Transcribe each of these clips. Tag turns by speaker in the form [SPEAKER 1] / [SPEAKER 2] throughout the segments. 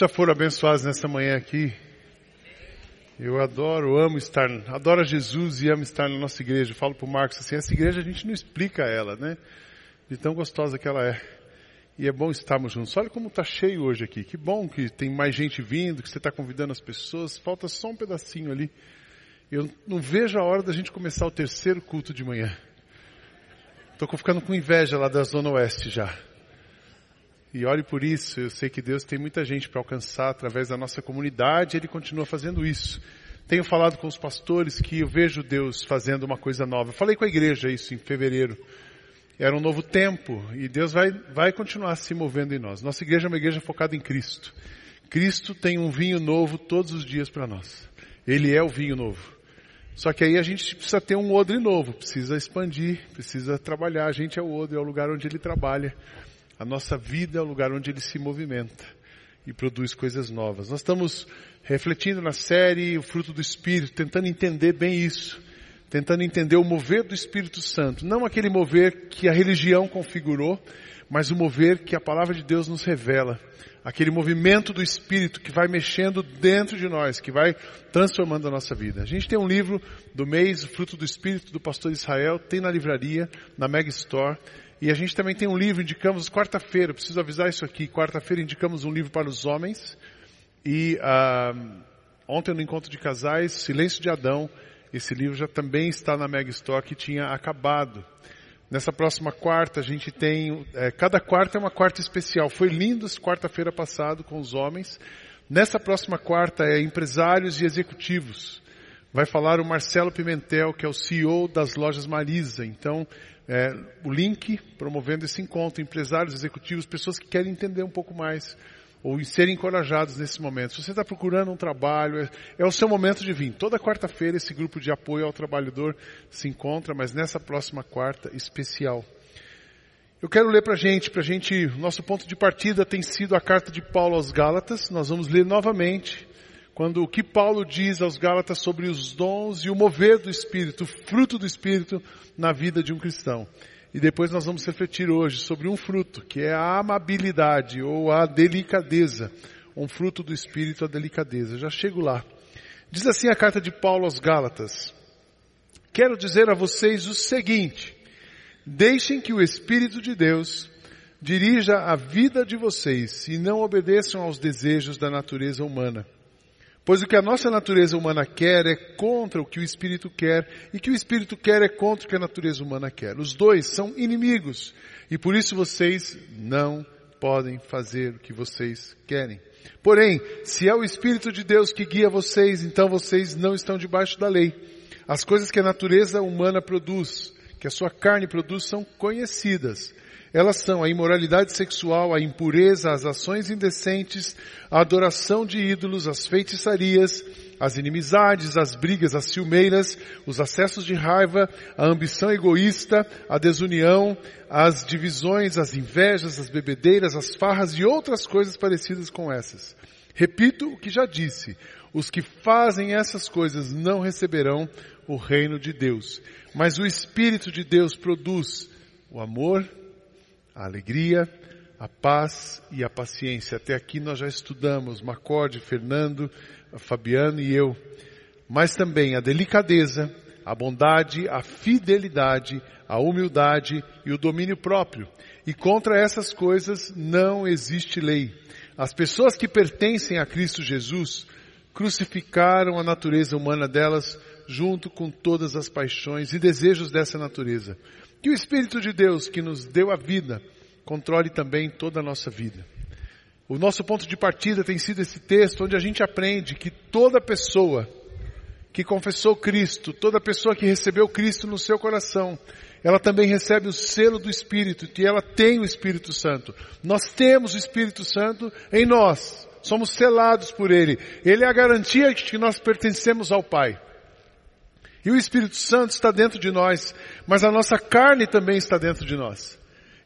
[SPEAKER 1] Já foram abençoados nessa manhã aqui? Eu adoro, amo estar, adoro Jesus e amo estar na nossa igreja. Eu falo pro Marcos assim, essa igreja a gente não explica ela, né? De tão gostosa que ela é. E é bom estarmos juntos. Olha como está cheio hoje aqui. Que bom que tem mais gente vindo, que você está convidando as pessoas. Falta só um pedacinho ali. Eu não vejo a hora da gente começar o terceiro culto de manhã. Estou ficando com inveja lá da Zona Oeste já. E olhe por isso, eu sei que Deus tem muita gente para alcançar através da nossa comunidade, Ele continua fazendo isso. Tenho falado com os pastores que eu vejo Deus fazendo uma coisa nova. Falei com a igreja isso em fevereiro. Era um novo tempo e Deus vai, vai continuar se movendo em nós. Nossa igreja é uma igreja focada em Cristo. Cristo tem um vinho novo todos os dias para nós. Ele é o vinho novo. Só que aí a gente precisa ter um odre novo, precisa expandir, precisa trabalhar. A gente é o odre, é o lugar onde ele trabalha. A nossa vida é o lugar onde ele se movimenta e produz coisas novas. Nós estamos refletindo na série O Fruto do Espírito, tentando entender bem isso. Tentando entender o mover do Espírito Santo. Não aquele mover que a religião configurou, mas o mover que a palavra de Deus nos revela. Aquele movimento do Espírito que vai mexendo dentro de nós, que vai transformando a nossa vida. A gente tem um livro do mês, O Fruto do Espírito, do pastor Israel, tem na livraria, na Mega Store. E a gente também tem um livro, indicamos quarta-feira, preciso avisar isso aqui, quarta-feira indicamos um livro para os homens. E uh, ontem no encontro de casais, Silêncio de Adão, esse livro já também está na Mega Store que tinha acabado. Nessa próxima quarta a gente tem, é, cada quarta é uma quarta especial. Foi lindo quarta-feira passado com os homens. Nessa próxima quarta é empresários e executivos. Vai falar o Marcelo Pimentel, que é o CEO das lojas Marisa. Então, é, o link promovendo esse encontro, empresários, executivos, pessoas que querem entender um pouco mais ou serem encorajados nesse momento. Se você está procurando um trabalho, é, é, o seu momento de vir. Toda quarta-feira esse grupo de apoio ao trabalhador se encontra, mas nessa próxima quarta especial. Eu quero ler para a gente, para gente, nosso ponto de partida tem sido a carta de Paulo aos Gálatas. Nós vamos ler novamente quando o que Paulo diz aos Gálatas sobre os dons e o mover do Espírito, o fruto do Espírito na vida de um cristão. E depois nós vamos refletir hoje sobre um fruto, que é a amabilidade ou a delicadeza. Um fruto do Espírito, a delicadeza. Já chego lá. Diz assim a carta de Paulo aos Gálatas. Quero dizer a vocês o seguinte. Deixem que o Espírito de Deus dirija a vida de vocês e não obedeçam aos desejos da natureza humana. Pois o que a nossa natureza humana quer é contra o que o Espírito quer, e que o Espírito quer é contra o que a natureza humana quer. Os dois são inimigos, e por isso vocês não podem fazer o que vocês querem. Porém, se é o Espírito de Deus que guia vocês, então vocês não estão debaixo da lei. As coisas que a natureza humana produz, que a sua carne produz, são conhecidas. Elas são a imoralidade sexual, a impureza, as ações indecentes, a adoração de ídolos, as feitiçarias, as inimizades, as brigas, as ciumeiras, os acessos de raiva, a ambição egoísta, a desunião, as divisões, as invejas, as bebedeiras, as farras e outras coisas parecidas com essas. Repito o que já disse, os que fazem essas coisas não receberão o reino de Deus. Mas o Espírito de Deus produz o amor, a alegria, a paz e a paciência. Até aqui nós já estudamos, Macorde, Fernando, Fabiano e eu. Mas também a delicadeza, a bondade, a fidelidade, a humildade e o domínio próprio. E contra essas coisas não existe lei. As pessoas que pertencem a Cristo Jesus crucificaram a natureza humana delas junto com todas as paixões e desejos dessa natureza. Que o Espírito de Deus que nos deu a vida controle também toda a nossa vida. O nosso ponto de partida tem sido esse texto onde a gente aprende que toda pessoa que confessou Cristo, toda pessoa que recebeu Cristo no seu coração, ela também recebe o selo do Espírito, que ela tem o Espírito Santo. Nós temos o Espírito Santo em nós. Somos selados por Ele. Ele é a garantia de que nós pertencemos ao Pai. E o Espírito Santo está dentro de nós, mas a nossa carne também está dentro de nós.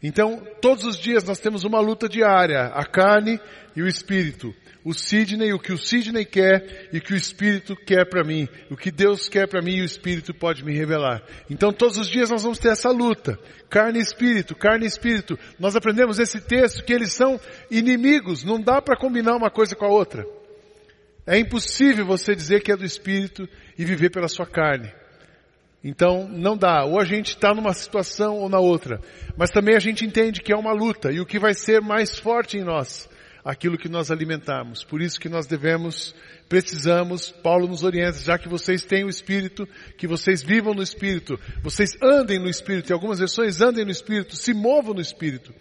[SPEAKER 1] Então, todos os dias nós temos uma luta diária, a carne e o espírito. o Sidney, o que o Sidney quer e o que o Espírito quer para mim. O que Deus quer para mim e o Espírito pode me revelar. Então todos os dias nós vamos ter essa luta. Carne e Espírito, carne e Espírito. Nós aprendemos esse texto que eles são inimigos. Não dá para combinar uma coisa com a outra. É impossível você dizer que é do Espírito e viver pela sua carne. Então não dá. Ou a gente está numa situação ou na outra. Mas também a gente entende que é uma luta e o que vai ser mais forte em nós aquilo que nós alimentamos. Por isso que nós devemos, precisamos, Paulo nos orienta, já que vocês têm o Espírito, que vocês vivam no Espírito, vocês andem no Espírito, em algumas versões andem no Espírito, se movam no Espírito.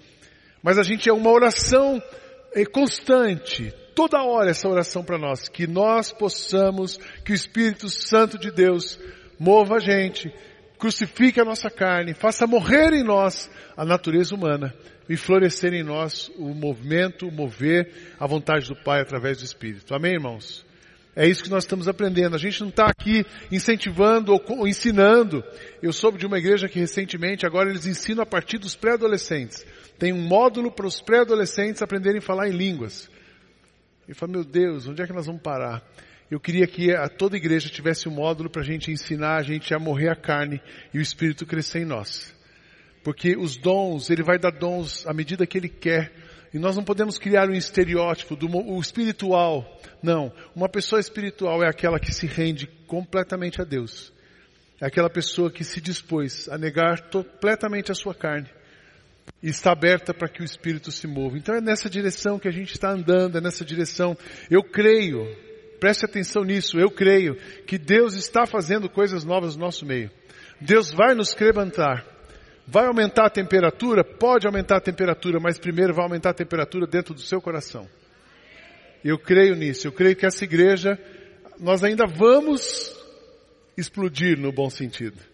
[SPEAKER 1] Mas a gente é uma oração eh, constante, toda hora essa oração para nós, que nós possamos, que o Espírito Santo de Deus mova a gente, crucifique a nossa carne, faça morrer em nós a natureza humana e florescer em nós o movimento, o mover, a vontade do Pai através do Espírito. Amém, irmãos? É isso que nós estamos aprendendo. A gente não está aqui incentivando ou ensinando. Eu soube de uma igreja que recentemente, agora eles ensinam a partir dos pré-adolescentes. Tem um módulo para os pré-adolescentes aprenderem a falar em línguas. Eu falei, meu Deus, onde é que nós vamos parar? Eu queria que a toda igreja tivesse um módulo para a gente ensinar a gente a morrer a carne e o Espírito crescer em nós. Porque os dons, ele vai dar dons à medida que ele quer. E nós não podemos criar um estereótipo do o espiritual. Não. Uma pessoa espiritual é aquela que se rende completamente a Deus. É aquela pessoa que se dispôs a negar completamente a sua carne. E está aberta para que o Espírito se mova. Então é nessa direção que a gente está andando, é nessa direção. Eu creio, preste atenção nisso, eu creio que Deus está fazendo coisas novas no nosso meio. Deus vai nos crebantar. Vai aumentar a temperatura? Pode aumentar a temperatura, mas primeiro vai aumentar a temperatura dentro do seu coração. Eu creio nisso. Eu creio que essa igreja, nós ainda vamos explodir no bom sentido.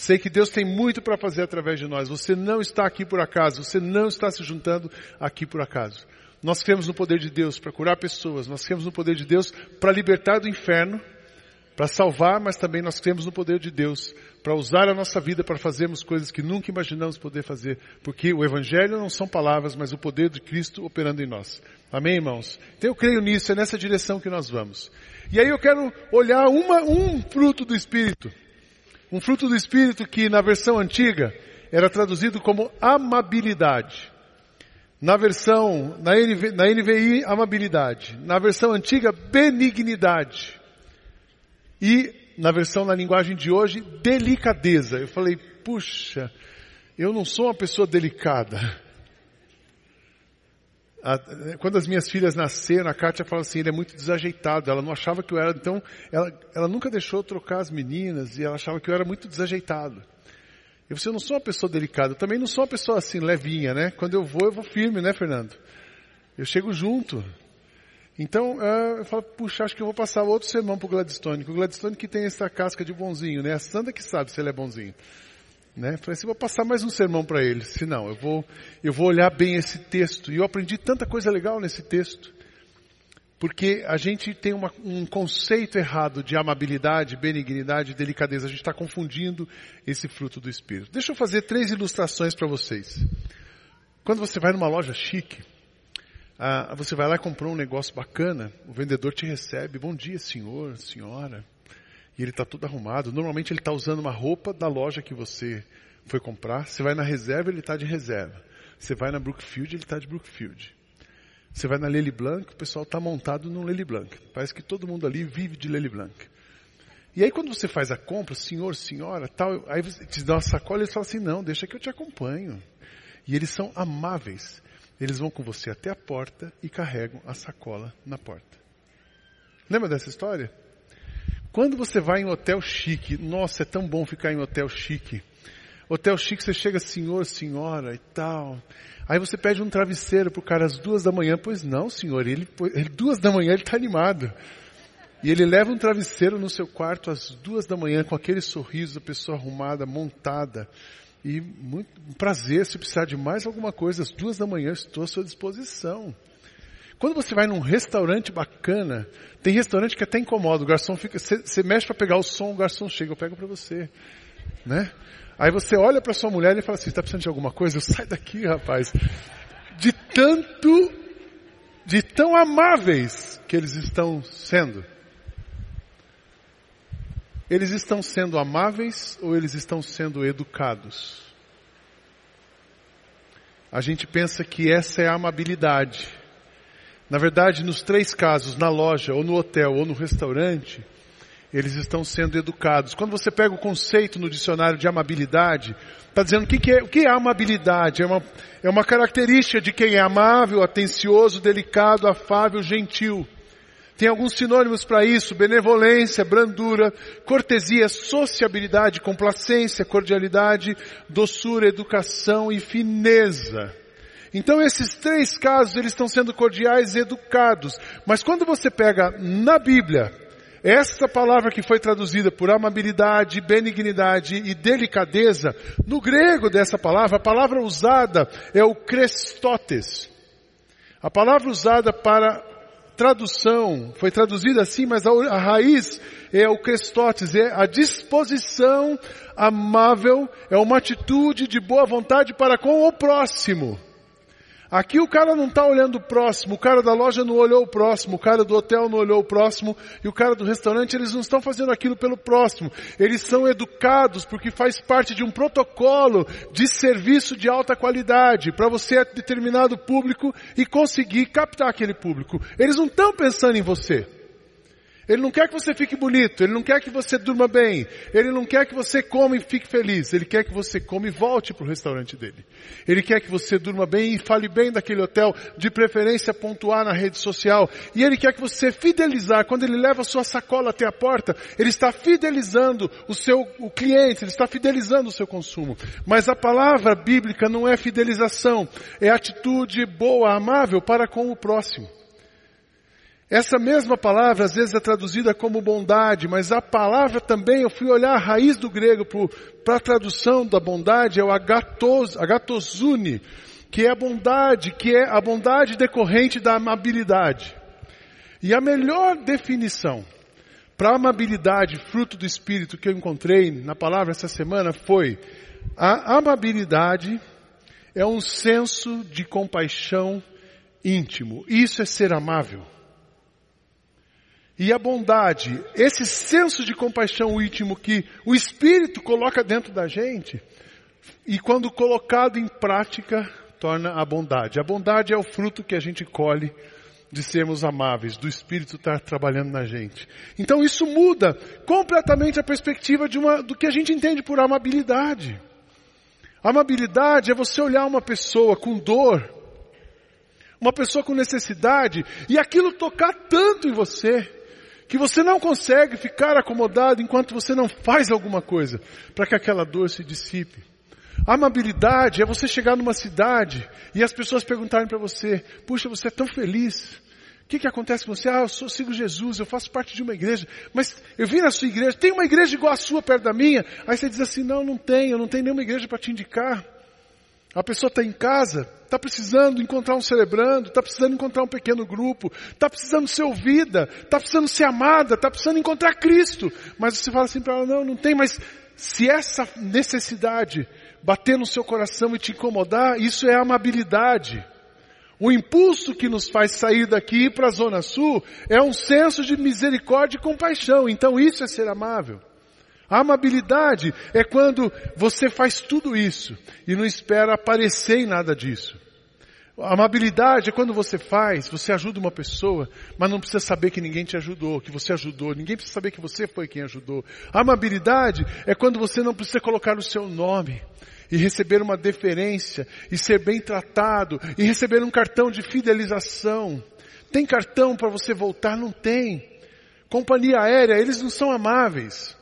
[SPEAKER 1] Sei que Deus tem muito para fazer através de nós. Você não está aqui por acaso. Você não está se juntando aqui por acaso. Nós cremos no poder de Deus para curar pessoas. Nós cremos no poder de Deus para libertar do inferno, para salvar, mas também nós cremos no poder de Deus para usar a nossa vida para fazermos coisas que nunca imaginamos poder fazer, porque o Evangelho não são palavras, mas o poder de Cristo operando em nós. Amém, irmãos? Então eu creio nisso, é nessa direção que nós vamos. E aí eu quero olhar uma, um fruto do Espírito. Um fruto do Espírito que na versão antiga era traduzido como amabilidade. Na versão, na, NV, na NVI, amabilidade. Na versão antiga, benignidade. E na versão na linguagem de hoje, delicadeza. Eu falei, puxa, eu não sou uma pessoa delicada. Quando as minhas filhas nasceram, a Kátia falou assim, ele é muito desajeitado. Ela não achava que eu era, então, ela, ela nunca deixou trocar as meninas e ela achava que eu era muito desajeitado. Eu falei, eu não sou uma pessoa delicada, eu também não sou uma pessoa assim, levinha, né? Quando eu vou, eu vou firme, né, Fernando? Eu chego junto. Então, uh, eu falo, puxa, acho que eu vou passar outro sermão pro Gladstone, que o Gladstone que tem essa casca de bonzinho, né? A Sandra que sabe se ele é bonzinho. Né? Falei assim, vou passar mais um sermão para ele. Se não, eu vou, eu vou olhar bem esse texto. E eu aprendi tanta coisa legal nesse texto. Porque a gente tem uma, um conceito errado de amabilidade, benignidade, delicadeza. A gente está confundindo esse fruto do Espírito. Deixa eu fazer três ilustrações para vocês. Quando você vai numa loja chique, ah, você vai lá e comprou um negócio bacana, o vendedor te recebe, bom dia senhor, senhora, e ele está todo arrumado. Normalmente ele está usando uma roupa da loja que você foi comprar. Você vai na reserva, ele está de reserva. Você vai na Brookfield, ele está de Brookfield. Você vai na Lely Blanc, o pessoal está montado no Lely Blanc. Parece que todo mundo ali vive de Lely Blanc. E aí quando você faz a compra, senhor, senhora, tal, aí você te dá uma sacola e eles falam assim, não, deixa que eu te acompanho. E eles são amáveis. Eles vão com você até a porta e carregam a sacola na porta. Lembra dessa história? Quando você vai em hotel chique, nossa, é tão bom ficar em hotel chique. Hotel chique, você chega, senhor, senhora e tal. Aí você pede um travesseiro pro cara às duas da manhã. Pois não, senhor, ele, ele duas da manhã ele está animado. E ele leva um travesseiro no seu quarto às duas da manhã com aquele sorriso da pessoa arrumada, montada. E muito um prazer, se precisar de mais alguma coisa, às duas da manhã estou à sua disposição. Quando você vai num restaurante bacana, tem restaurante que até incomoda, o garçom fica, você mexe para pegar o som, o garçom chega, eu pego para você, né? Aí você olha para sua mulher e fala assim, está precisando de alguma coisa? Sai daqui, rapaz. De tanto de tão amáveis que eles estão sendo. Eles estão sendo amáveis ou eles estão sendo educados? A gente pensa que essa é a amabilidade. Na verdade, nos três casos, na loja, ou no hotel, ou no restaurante, eles estão sendo educados. Quando você pega o conceito no dicionário de amabilidade, está dizendo o que, que, é, o que é amabilidade? É uma, é uma característica de quem é amável, atencioso, delicado, afável, gentil. Tem alguns sinônimos para isso: benevolência, brandura, cortesia, sociabilidade, complacência, cordialidade, doçura, educação e fineza. Então esses três casos eles estão sendo cordiais e educados. Mas quando você pega na Bíblia, essa palavra que foi traduzida por amabilidade, benignidade e delicadeza, no grego dessa palavra, a palavra usada é o crestotes. A palavra usada para tradução foi traduzida assim, mas a, a raiz é o crestotes, é a disposição amável, é uma atitude de boa vontade para com o próximo. Aqui o cara não está olhando o próximo, o cara da loja não olhou o próximo, o cara do hotel não olhou o próximo, e o cara do restaurante, eles não estão fazendo aquilo pelo próximo. Eles são educados porque faz parte de um protocolo de serviço de alta qualidade para você determinado público e conseguir captar aquele público. Eles não estão pensando em você. Ele não quer que você fique bonito, ele não quer que você durma bem, ele não quer que você coma e fique feliz, ele quer que você coma e volte para o restaurante dele. Ele quer que você durma bem e fale bem daquele hotel, de preferência pontuar na rede social. E ele quer que você fidelizar, quando ele leva a sua sacola até a porta, ele está fidelizando o seu o cliente, ele está fidelizando o seu consumo. Mas a palavra bíblica não é fidelização, é atitude boa, amável para com o próximo. Essa mesma palavra às vezes é traduzida como bondade, mas a palavra também, eu fui olhar a raiz do grego para a tradução da bondade, é o agatos, agatosune, que é a bondade, que é a bondade decorrente da amabilidade. E a melhor definição para amabilidade, fruto do Espírito, que eu encontrei na palavra essa semana foi, a amabilidade é um senso de compaixão íntimo. Isso é ser amável e a bondade, esse senso de compaixão íntimo que o Espírito coloca dentro da gente, e quando colocado em prática, torna a bondade. A bondade é o fruto que a gente colhe de sermos amáveis, do Espírito estar trabalhando na gente. Então isso muda completamente a perspectiva de uma, do que a gente entende por amabilidade. Amabilidade é você olhar uma pessoa com dor, uma pessoa com necessidade, e aquilo tocar tanto em você, que você não consegue ficar acomodado enquanto você não faz alguma coisa para que aquela dor se dissipe. Amabilidade é você chegar numa cidade e as pessoas perguntarem para você, puxa, você é tão feliz. O que, que acontece com você? Ah, eu sou, sigo Jesus, eu faço parte de uma igreja, mas eu vim na sua igreja, tem uma igreja igual a sua perto da minha? Aí você diz assim, não, não tem, eu não tenho nenhuma igreja para te indicar. A pessoa está em casa, está precisando encontrar um celebrando, está precisando encontrar um pequeno grupo, está precisando ser ouvida, está precisando ser amada, está precisando encontrar Cristo. Mas você fala assim para ela, não, não tem, mas se essa necessidade bater no seu coração e te incomodar, isso é amabilidade. O impulso que nos faz sair daqui para a Zona Sul é um senso de misericórdia e compaixão. Então isso é ser amável. Amabilidade é quando você faz tudo isso e não espera aparecer em nada disso. Amabilidade é quando você faz, você ajuda uma pessoa, mas não precisa saber que ninguém te ajudou, que você ajudou, ninguém precisa saber que você foi quem ajudou. Amabilidade é quando você não precisa colocar o seu nome e receber uma deferência e ser bem tratado e receber um cartão de fidelização. Tem cartão para você voltar? Não tem. Companhia aérea, eles não são amáveis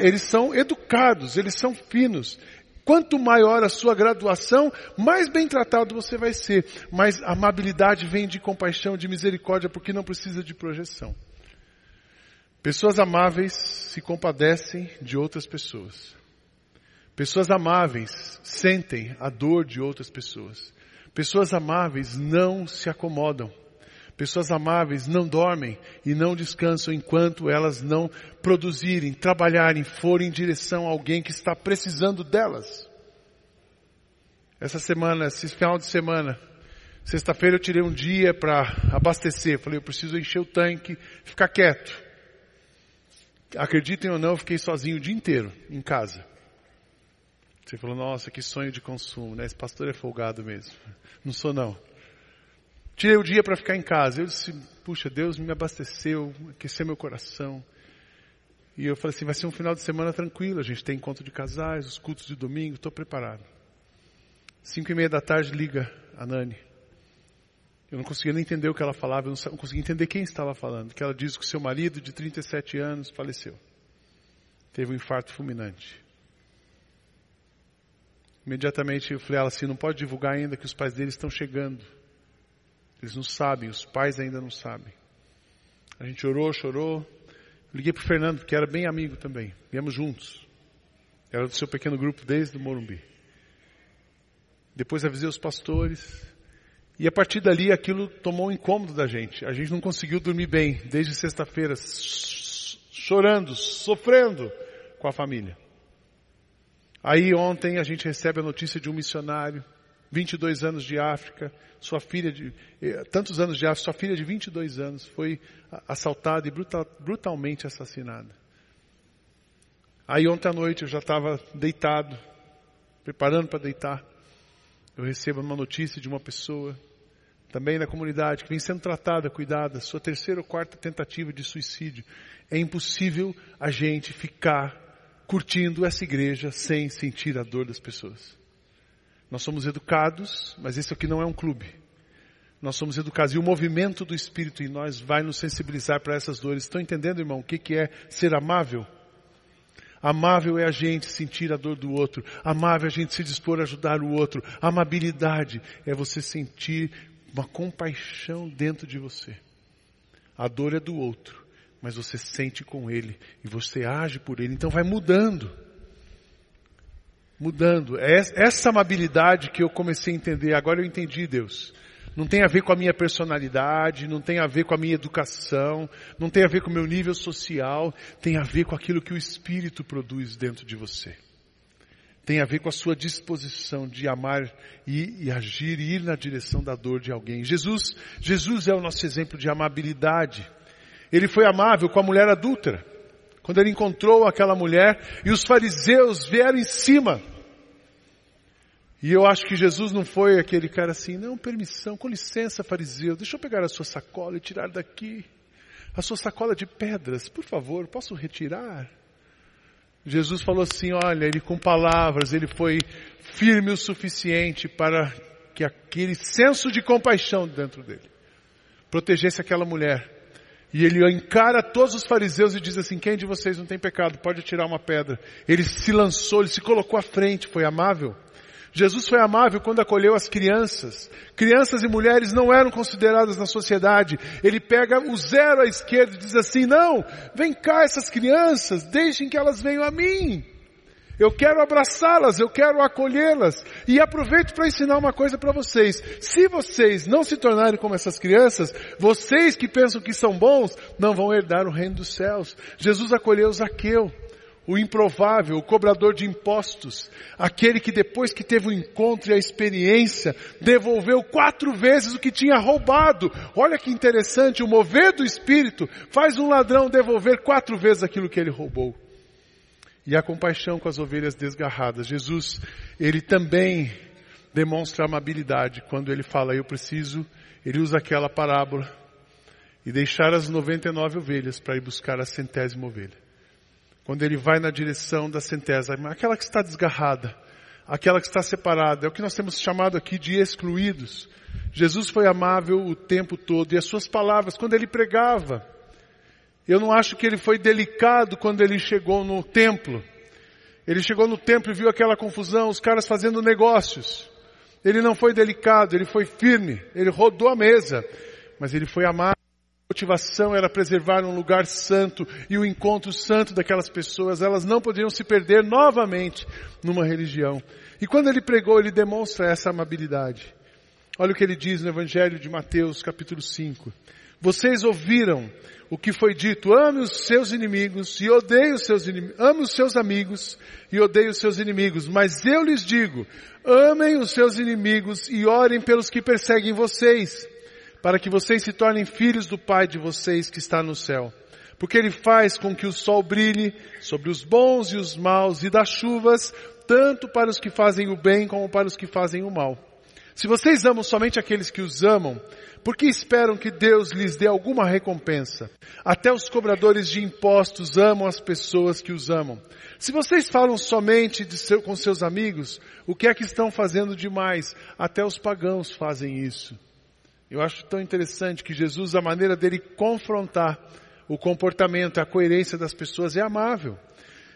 [SPEAKER 1] eles são educados, eles são finos. Quanto maior a sua graduação, mais bem tratado você vai ser. Mas amabilidade vem de compaixão, de misericórdia, porque não precisa de projeção. Pessoas amáveis se compadecem de outras pessoas. Pessoas amáveis sentem a dor de outras pessoas. Pessoas amáveis não se acomodam. Pessoas amáveis não dormem e não descansam enquanto elas não produzirem, trabalharem, forem em direção a alguém que está precisando delas. Essa semana, esse final de semana, Sexta-feira eu tirei um dia para abastecer. Falei, eu preciso encher o tanque, ficar quieto. Acreditem ou não, eu fiquei sozinho o dia inteiro em casa. Você falou, nossa, que sonho de consumo, né? Esse pastor é folgado mesmo. Não sou não. Tirei o dia para ficar em casa. Eu disse, puxa, Deus me abasteceu, aqueceu meu coração. E eu falei assim, vai ser um final de semana tranquilo, a gente tem encontro de casais, os cultos de domingo, estou preparado. Cinco e meia da tarde liga a Nani. Eu não conseguia nem entender o que ela falava, eu não conseguia entender quem estava falando. Que ela diz que seu marido, de 37 anos, faleceu. Teve um infarto fulminante. Imediatamente eu falei ela assim, não pode divulgar ainda que os pais dele estão chegando. Eles não sabem, os pais ainda não sabem. A gente orou, chorou. Liguei para o Fernando, que era bem amigo também. Viemos juntos. Era do seu pequeno grupo desde o Morumbi. Depois avisei os pastores. E a partir dali aquilo tomou um incômodo da gente. A gente não conseguiu dormir bem desde sexta-feira, chorando, sofrendo com a família. Aí ontem a gente recebe a notícia de um missionário, 22 anos de África, sua filha de, eh, tantos anos de África, sua filha de 22 anos foi assaltada e brutal, brutalmente assassinada. Aí ontem à noite eu já estava deitado, preparando para deitar. Eu recebo uma notícia de uma pessoa, também na comunidade, que vem sendo tratada, cuidada, sua terceira ou quarta tentativa de suicídio. É impossível a gente ficar curtindo essa igreja sem sentir a dor das pessoas. Nós somos educados, mas isso aqui não é um clube. Nós somos educados e o movimento do Espírito em nós vai nos sensibilizar para essas dores. Estão entendendo, irmão, o que, que é ser amável? Amável é a gente sentir a dor do outro. Amável é a gente se dispor a ajudar o outro. Amabilidade é você sentir uma compaixão dentro de você. A dor é do outro, mas você sente com ele e você age por ele. Então vai mudando mudando. É essa amabilidade que eu comecei a entender, agora eu entendi, Deus. Não tem a ver com a minha personalidade, não tem a ver com a minha educação, não tem a ver com o meu nível social, tem a ver com aquilo que o Espírito produz dentro de você. Tem a ver com a sua disposição de amar e, e agir e ir na direção da dor de alguém. Jesus, Jesus é o nosso exemplo de amabilidade. Ele foi amável com a mulher adúltera. Quando ele encontrou aquela mulher e os fariseus vieram em cima e eu acho que Jesus não foi aquele cara assim, não, permissão, com licença, fariseu, deixa eu pegar a sua sacola e tirar daqui. A sua sacola de pedras, por favor, posso retirar? Jesus falou assim, olha, ele com palavras, ele foi firme o suficiente para que aquele senso de compaixão dentro dele protegesse aquela mulher. E ele encara todos os fariseus e diz assim, quem de vocês não tem pecado? Pode tirar uma pedra. Ele se lançou, ele se colocou à frente, foi amável. Jesus foi amável quando acolheu as crianças. Crianças e mulheres não eram consideradas na sociedade. Ele pega o zero à esquerda e diz assim, não, vem cá essas crianças, deixem que elas venham a mim. Eu quero abraçá-las, eu quero acolhê-las. E aproveito para ensinar uma coisa para vocês. Se vocês não se tornarem como essas crianças, vocês que pensam que são bons, não vão herdar o reino dos céus. Jesus acolheu Zaqueu o improvável, o cobrador de impostos, aquele que depois que teve o encontro e a experiência, devolveu quatro vezes o que tinha roubado. Olha que interessante, o mover do Espírito faz um ladrão devolver quatro vezes aquilo que ele roubou. E a compaixão com as ovelhas desgarradas. Jesus, ele também demonstra amabilidade quando ele fala, eu preciso, ele usa aquela parábola, e deixar as 99 ovelhas para ir buscar a centésima ovelha quando ele vai na direção da centésima, aquela que está desgarrada, aquela que está separada, é o que nós temos chamado aqui de excluídos. Jesus foi amável o tempo todo e as suas palavras, quando ele pregava, eu não acho que ele foi delicado quando ele chegou no templo. Ele chegou no templo e viu aquela confusão, os caras fazendo negócios. Ele não foi delicado, ele foi firme, ele rodou a mesa, mas ele foi amável motivação era preservar um lugar santo e o encontro santo daquelas pessoas. Elas não poderiam se perder novamente numa religião. E quando ele pregou, ele demonstra essa amabilidade. Olha o que ele diz no Evangelho de Mateus, capítulo 5. Vocês ouviram o que foi dito, ame os seus inimigos e odeie os seus inimigos, ame os seus amigos e odeie os seus inimigos. Mas eu lhes digo, amem os seus inimigos e orem pelos que perseguem vocês, para que vocês se tornem filhos do Pai de vocês que está no céu. Porque Ele faz com que o sol brilhe sobre os bons e os maus e dá chuvas tanto para os que fazem o bem como para os que fazem o mal. Se vocês amam somente aqueles que os amam, por que esperam que Deus lhes dê alguma recompensa? Até os cobradores de impostos amam as pessoas que os amam. Se vocês falam somente seu, com seus amigos, o que é que estão fazendo demais? Até os pagãos fazem isso. Eu acho tão interessante que Jesus, a maneira dele confrontar o comportamento, a coerência das pessoas é amável.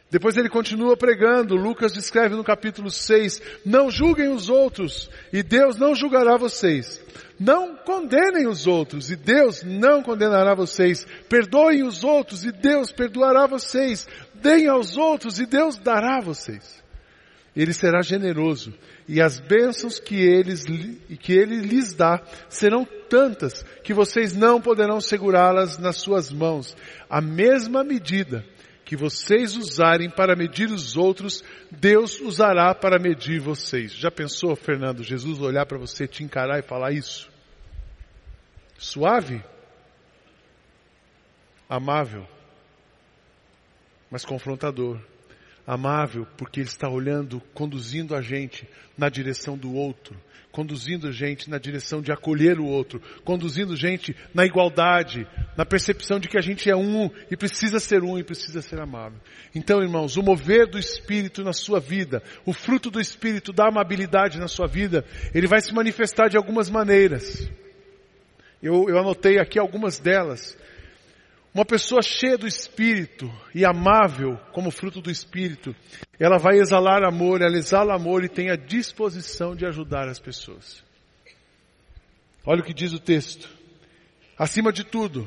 [SPEAKER 1] Depois ele continua pregando, Lucas descreve no capítulo 6, não julguem os outros, e Deus não julgará vocês. Não condenem os outros, e Deus não condenará vocês. Perdoem os outros, e Deus perdoará vocês. Deem aos outros, e Deus dará a vocês. Ele será generoso, e as bênçãos que, eles, que ele lhes dá serão tantas que vocês não poderão segurá-las nas suas mãos. A mesma medida que vocês usarem para medir os outros, Deus usará para medir vocês. Já pensou, Fernando, Jesus olhar para você, te encarar e falar isso? Suave? Amável, mas confrontador. Amável porque Ele está olhando, conduzindo a gente na direção do outro, conduzindo gente na direção de acolher o outro, conduzindo gente na igualdade, na percepção de que a gente é um e precisa ser um e precisa ser amável. Então, irmãos, o mover do Espírito na sua vida, o fruto do Espírito da amabilidade na sua vida, ele vai se manifestar de algumas maneiras. Eu, eu anotei aqui algumas delas. Uma pessoa cheia do Espírito e amável como fruto do Espírito, ela vai exalar amor, ela exala amor e tem a disposição de ajudar as pessoas. Olha o que diz o texto. Acima de tudo,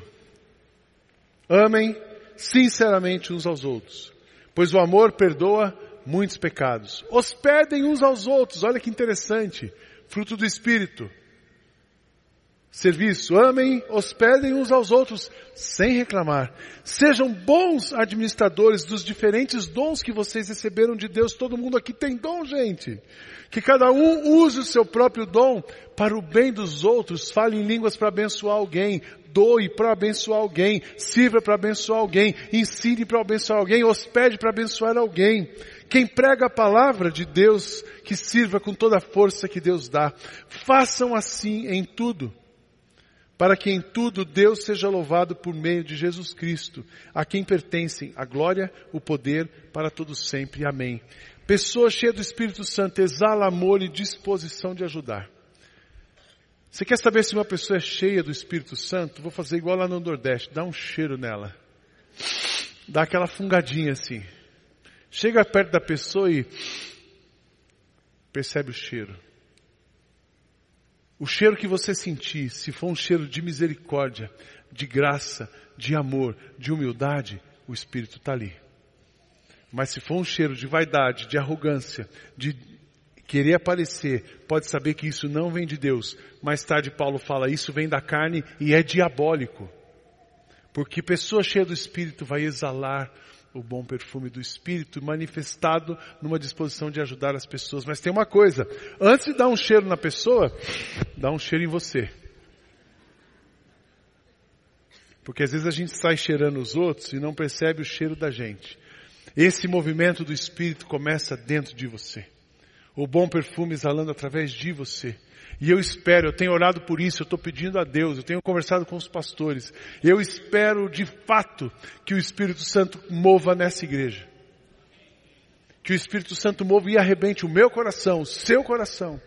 [SPEAKER 1] amem sinceramente uns aos outros, pois o amor perdoa muitos pecados. Hospedem uns aos outros, olha que interessante. Fruto do Espírito. Serviço, amem, hospedem uns aos outros, sem reclamar. Sejam bons administradores dos diferentes dons que vocês receberam de Deus. Todo mundo aqui tem dom, gente. Que cada um use o seu próprio dom para o bem dos outros. Fale em línguas para abençoar alguém. Doe para abençoar alguém. Sirva para abençoar alguém. Ensine para abençoar alguém. Hospede para abençoar alguém. Quem prega a palavra de Deus, que sirva com toda a força que Deus dá. Façam assim em tudo para que em tudo Deus seja louvado por meio de Jesus Cristo, a quem pertencem a glória, o poder para todos sempre. Amém. Pessoa cheia do Espírito Santo exala amor e disposição de ajudar. Você quer saber se uma pessoa é cheia do Espírito Santo? Vou fazer igual lá no Nordeste, dá um cheiro nela. Dá aquela fungadinha assim. Chega perto da pessoa e percebe o cheiro. O cheiro que você sentir, se for um cheiro de misericórdia, de graça, de amor, de humildade, o Espírito está ali. Mas se for um cheiro de vaidade, de arrogância, de querer aparecer, pode saber que isso não vem de Deus. Mais tarde Paulo fala, isso vem da carne e é diabólico. Porque pessoa cheia do Espírito vai exalar o bom perfume do Espírito manifestado numa disposição de ajudar as pessoas. Mas tem uma coisa, antes de dar um cheiro na pessoa, dá um cheiro em você. Porque às vezes a gente sai cheirando os outros e não percebe o cheiro da gente. Esse movimento do Espírito começa dentro de você. O bom perfume exalando através de você. E eu espero, eu tenho orado por isso, eu estou pedindo a Deus, eu tenho conversado com os pastores. Eu espero de fato que o Espírito Santo mova nessa igreja. Que o Espírito Santo mova e arrebente o meu coração, o seu coração.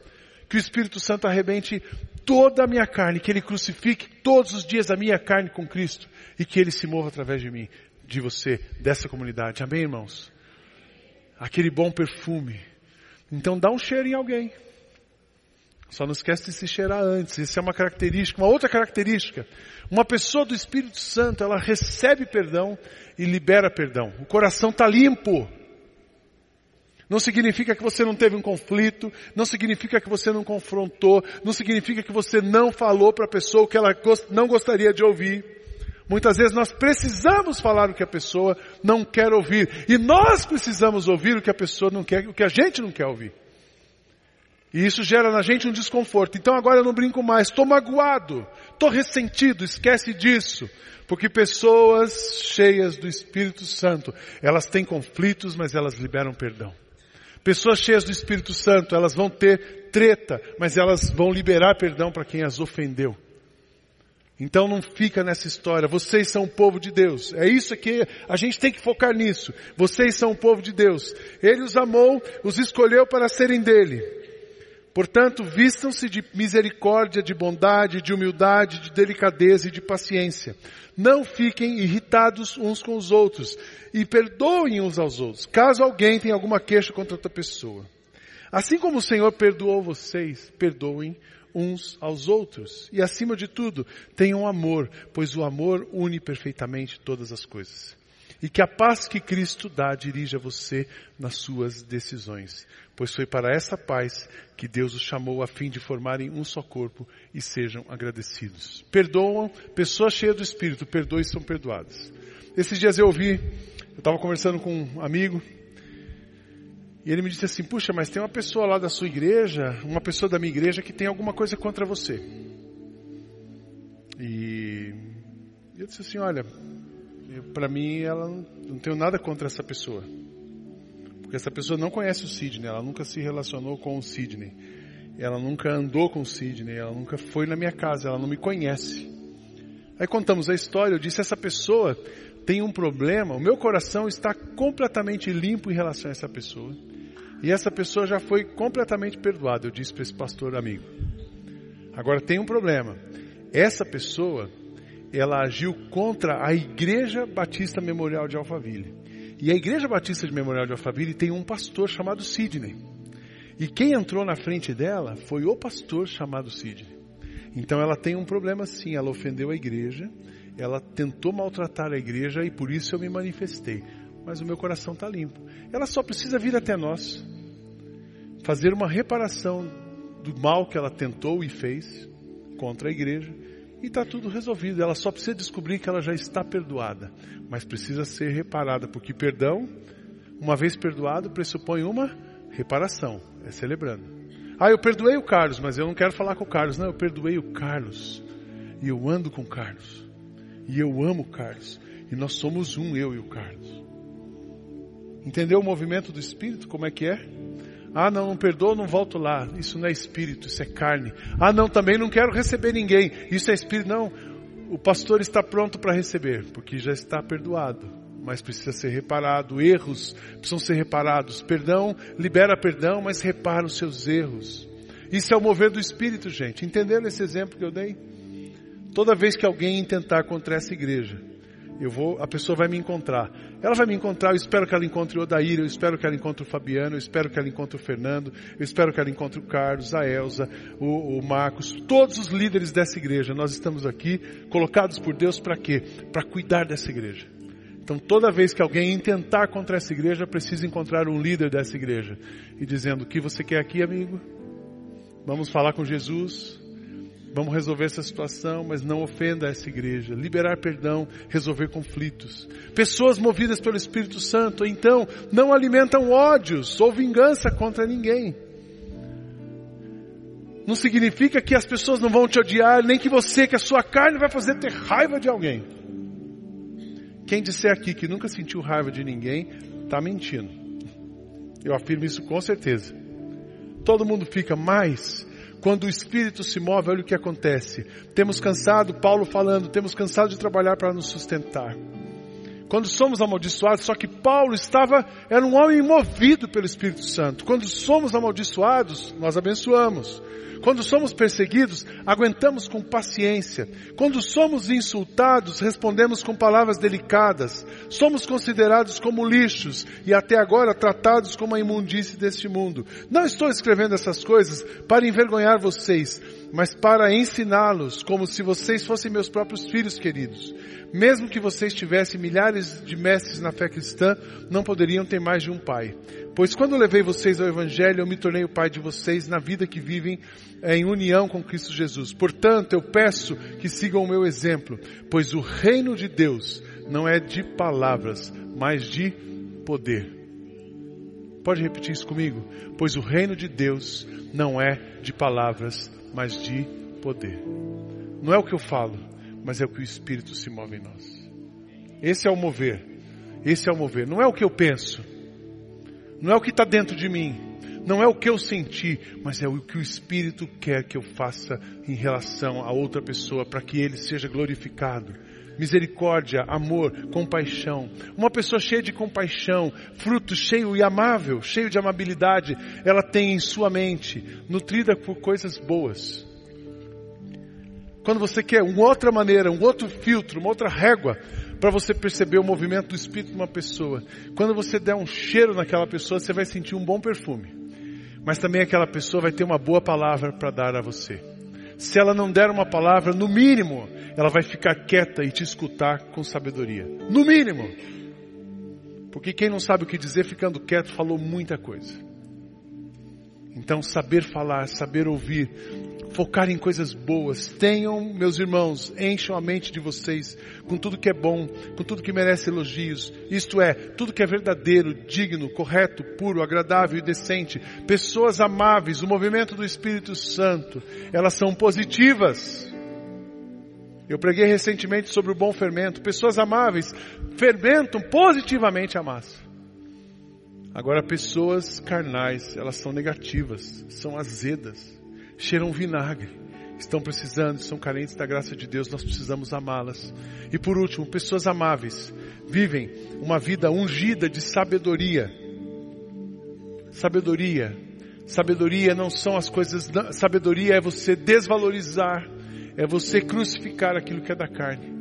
[SPEAKER 1] Que o Espírito Santo arrebente toda a minha carne, que Ele crucifique todos os dias a minha carne com Cristo e que Ele se mova através de mim, de você, dessa comunidade. Amém, irmãos? Aquele bom perfume. Então dá um cheiro em alguém. Só não esquece de se cheirar antes. Isso é uma característica. Uma outra característica. Uma pessoa do Espírito Santo, ela recebe perdão e libera perdão. O coração está limpo. Não significa que você não teve um conflito, não significa que você não confrontou, não significa que você não falou para a pessoa o que ela não gostaria de ouvir. Muitas vezes nós precisamos falar o que a pessoa não quer ouvir. E nós precisamos ouvir o que a pessoa não quer, o que a gente não quer ouvir. E isso gera na gente um desconforto. Então agora eu não brinco mais, estou magoado, estou ressentido, esquece disso. Porque pessoas cheias do Espírito Santo, elas têm conflitos, mas elas liberam perdão. Pessoas cheias do Espírito Santo, elas vão ter treta, mas elas vão liberar perdão para quem as ofendeu. Então não fica nessa história, vocês são o povo de Deus. É isso que a gente tem que focar nisso. Vocês são o povo de Deus. Ele os amou, os escolheu para serem dele. Portanto, vistam-se de misericórdia, de bondade, de humildade, de delicadeza e de paciência. Não fiquem irritados uns com os outros e perdoem uns aos outros, caso alguém tenha alguma queixa contra outra pessoa. Assim como o Senhor perdoou vocês, perdoem uns aos outros. E acima de tudo, tenham amor, pois o amor une perfeitamente todas as coisas. E que a paz que Cristo dá dirija você nas suas decisões pois foi para essa paz que Deus os chamou a fim de formarem um só corpo e sejam agradecidos. Perdoam, pessoas cheias do Espírito, perdoem e são perdoadas. Esses dias eu ouvi, eu estava conversando com um amigo, e ele me disse assim, puxa, mas tem uma pessoa lá da sua igreja, uma pessoa da minha igreja que tem alguma coisa contra você. E eu disse assim, olha, para mim ela não tenho nada contra essa pessoa. Porque essa pessoa não conhece o Sidney, ela nunca se relacionou com o Sidney. Ela nunca andou com o Sidney, ela nunca foi na minha casa, ela não me conhece. Aí contamos a história, eu disse, essa pessoa tem um problema, o meu coração está completamente limpo em relação a essa pessoa. E essa pessoa já foi completamente perdoada, eu disse para esse pastor amigo. Agora tem um problema. Essa pessoa, ela agiu contra a Igreja Batista Memorial de Alphaville. E a Igreja Batista de Memorial de Alphaville tem um pastor chamado Sidney. E quem entrou na frente dela foi o pastor chamado Sidney. Então ela tem um problema sim, ela ofendeu a igreja, ela tentou maltratar a igreja e por isso eu me manifestei. Mas o meu coração está limpo. Ela só precisa vir até nós, fazer uma reparação do mal que ela tentou e fez contra a igreja e está tudo resolvido. Ela só precisa descobrir que ela já está perdoada, mas precisa ser reparada, porque perdão, uma vez perdoado, pressupõe uma reparação, é celebrando. Ah, eu perdoei o Carlos, mas eu não quero falar com o Carlos. Não, eu perdoei o Carlos. E eu ando com o Carlos. E eu amo o Carlos. E nós somos um, eu e o Carlos. Entendeu o movimento do Espírito? Como é que é? Ah, não, não perdoa, não volto lá. Isso não é espírito, isso é carne. Ah, não, também não quero receber ninguém. Isso é espírito. Não, o pastor está pronto para receber, porque já está perdoado. Mas precisa ser reparado. Erros precisam ser reparados. Perdão, libera perdão, mas repara os seus erros. Isso é o mover do Espírito, gente. Entenderam esse exemplo que eu dei? Toda vez que alguém intentar contra essa igreja, eu vou, a pessoa vai me encontrar. Ela vai me encontrar, eu espero que ela encontre o Odair, eu espero que ela encontre o Fabiano, eu espero que ela encontre o Fernando, eu espero que ela encontre o Carlos, a Elza, o, o Marcos, todos os líderes dessa igreja. Nós estamos aqui colocados por Deus para quê? Para cuidar dessa igreja. Então toda vez que alguém intentar contra essa igreja, precisa encontrar um líder dessa igreja e dizendo: "O que você quer aqui, amigo? Vamos falar com Jesus, Vamos resolver essa situação, mas não ofenda essa igreja. Liberar perdão, resolver conflitos. Pessoas movidas pelo Espírito Santo, então, não alimentam ódios ou vingança contra ninguém. Não significa que as pessoas não vão te odiar, nem que você, que a sua carne vai fazer ter raiva de alguém. Quem disser aqui que nunca sentiu raiva de ninguém, está mentindo. Eu afirmo isso com certeza. Todo mundo fica mais quando o Espírito se move, olha o que acontece. Temos cansado, Paulo falando, temos cansado de trabalhar para nos sustentar. Quando somos amaldiçoados, só que Paulo estava, era um homem movido pelo Espírito Santo. Quando somos amaldiçoados, nós abençoamos. Quando somos perseguidos, aguentamos com paciência. Quando somos insultados, respondemos com palavras delicadas. Somos considerados como lixos e até agora tratados como a imundície deste mundo. Não estou escrevendo essas coisas para envergonhar vocês, mas para ensiná-los como se vocês fossem meus próprios filhos queridos. Mesmo que vocês tivessem milhares de mestres na fé cristã, não poderiam ter mais de um pai. Pois quando levei vocês ao Evangelho, eu me tornei o pai de vocês na vida que vivem eh, em união com Cristo Jesus. Portanto, eu peço que sigam o meu exemplo, pois o reino de Deus não é de palavras, mas de poder. Pode repetir isso comigo? Pois o reino de Deus não é de palavras, mas de poder. Não é o que eu falo, mas é o que o Espírito se move em nós. Esse é o mover. Esse é o mover. Não é o que eu penso. Não é o que está dentro de mim. Não é o que eu senti, mas é o que o Espírito quer que eu faça em relação a outra pessoa para que ele seja glorificado. Misericórdia, amor, compaixão. Uma pessoa cheia de compaixão, fruto cheio e amável, cheio de amabilidade, ela tem em sua mente, nutrida por coisas boas. Quando você quer uma outra maneira, um outro filtro, uma outra régua, para você perceber o movimento do espírito de uma pessoa. Quando você der um cheiro naquela pessoa, você vai sentir um bom perfume. Mas também aquela pessoa vai ter uma boa palavra para dar a você. Se ela não der uma palavra, no mínimo, ela vai ficar quieta e te escutar com sabedoria. No mínimo. Porque quem não sabe o que dizer ficando quieto falou muita coisa. Então, saber falar, saber ouvir, focar em coisas boas. Tenham, meus irmãos, encham a mente de vocês com tudo que é bom, com tudo que merece elogios. Isto é, tudo que é verdadeiro, digno, correto, puro, agradável e decente. Pessoas amáveis, o movimento do Espírito Santo, elas são positivas. Eu preguei recentemente sobre o bom fermento. Pessoas amáveis fermentam positivamente a massa. Agora, pessoas carnais, elas são negativas, são azedas cheiram vinagre, estão precisando, são carentes da graça de Deus, nós precisamos amá-las. E por último, pessoas amáveis, vivem uma vida ungida de sabedoria. Sabedoria. Sabedoria não são as coisas, sabedoria é você desvalorizar, é você crucificar aquilo que é da carne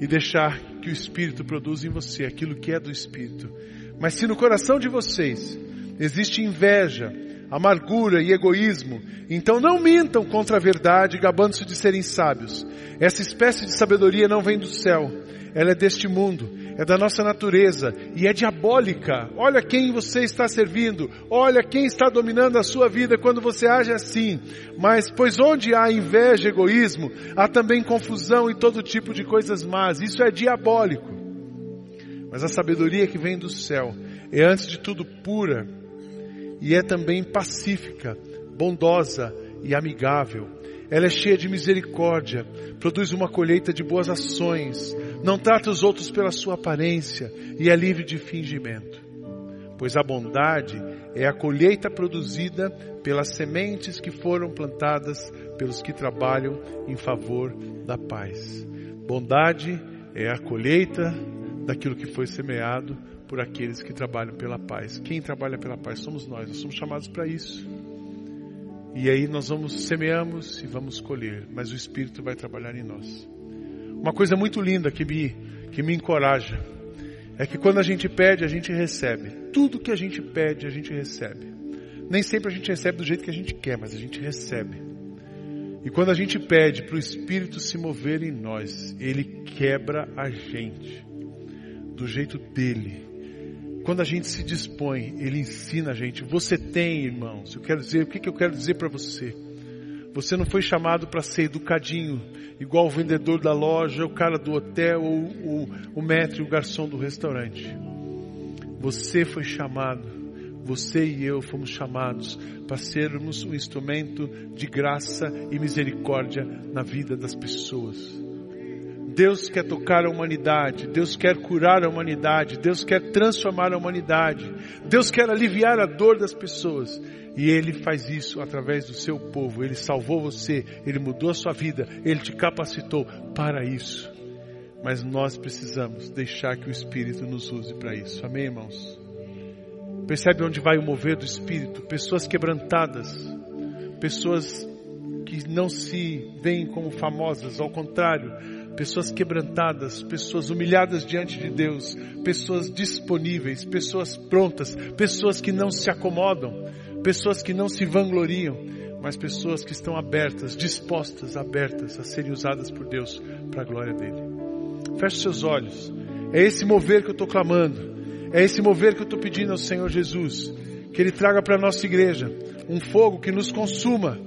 [SPEAKER 1] e deixar que o Espírito produza em você aquilo que é do Espírito. Mas se no coração de vocês existe inveja, amargura e egoísmo, então não mintam contra a verdade, gabando-se de serem sábios. Essa espécie de sabedoria não vem do céu, ela é deste mundo, é da nossa natureza e é diabólica. Olha quem você está servindo, olha quem está dominando a sua vida quando você age assim. Mas, pois onde há inveja egoísmo, há também confusão e todo tipo de coisas más. Isso é diabólico. Mas a sabedoria que vem do céu é antes de tudo pura, e é também pacífica, bondosa e amigável. Ela é cheia de misericórdia, produz uma colheita de boas ações, não trata os outros pela sua aparência e é livre de fingimento. Pois a bondade é a colheita produzida pelas sementes que foram plantadas pelos que trabalham em favor da paz. Bondade é a colheita daquilo que foi semeado por aqueles que trabalham pela paz. Quem trabalha pela paz somos nós, nós somos chamados para isso. E aí nós vamos semeamos e vamos colher, mas o Espírito vai trabalhar em nós. Uma coisa muito linda que me que me encoraja é que quando a gente pede, a gente recebe. Tudo que a gente pede, a gente recebe. Nem sempre a gente recebe do jeito que a gente quer, mas a gente recebe. E quando a gente pede para o Espírito se mover em nós, ele quebra a gente do jeito dele. Quando a gente se dispõe, Ele ensina a gente. Você tem, irmãos. Eu quero dizer, o que, que eu quero dizer para você? Você não foi chamado para ser educadinho, igual o vendedor da loja, o cara do hotel, ou o, o mestre, o garçom do restaurante. Você foi chamado, você e eu fomos chamados para sermos um instrumento de graça e misericórdia na vida das pessoas. Deus quer tocar a humanidade, Deus quer curar a humanidade, Deus quer transformar a humanidade, Deus quer aliviar a dor das pessoas. E Ele faz isso através do seu povo. Ele salvou você, Ele mudou a sua vida, Ele te capacitou para isso. Mas nós precisamos deixar que o Espírito nos use para isso. Amém, irmãos? Percebe onde vai o mover do Espírito? Pessoas quebrantadas, pessoas que não se veem como famosas, ao contrário, pessoas quebrantadas, pessoas humilhadas diante de Deus, pessoas disponíveis, pessoas prontas, pessoas que não se acomodam, pessoas que não se vangloriam, mas pessoas que estão abertas, dispostas, abertas a serem usadas por Deus para a glória dele. Feche seus olhos. É esse mover que eu estou clamando. É esse mover que eu estou pedindo ao Senhor Jesus. Que Ele traga para a nossa igreja um fogo que nos consuma.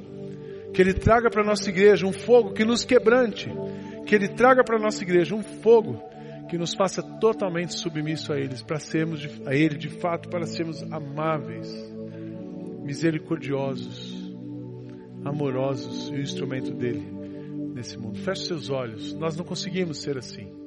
[SPEAKER 1] Que Ele traga para a nossa igreja um fogo que nos quebrante. Que Ele traga para a nossa igreja um fogo que nos faça totalmente submisso a eles, para sermos a Ele de fato, para sermos amáveis, misericordiosos, amorosos e o instrumento dele nesse mundo. Feche seus olhos. Nós não conseguimos ser assim.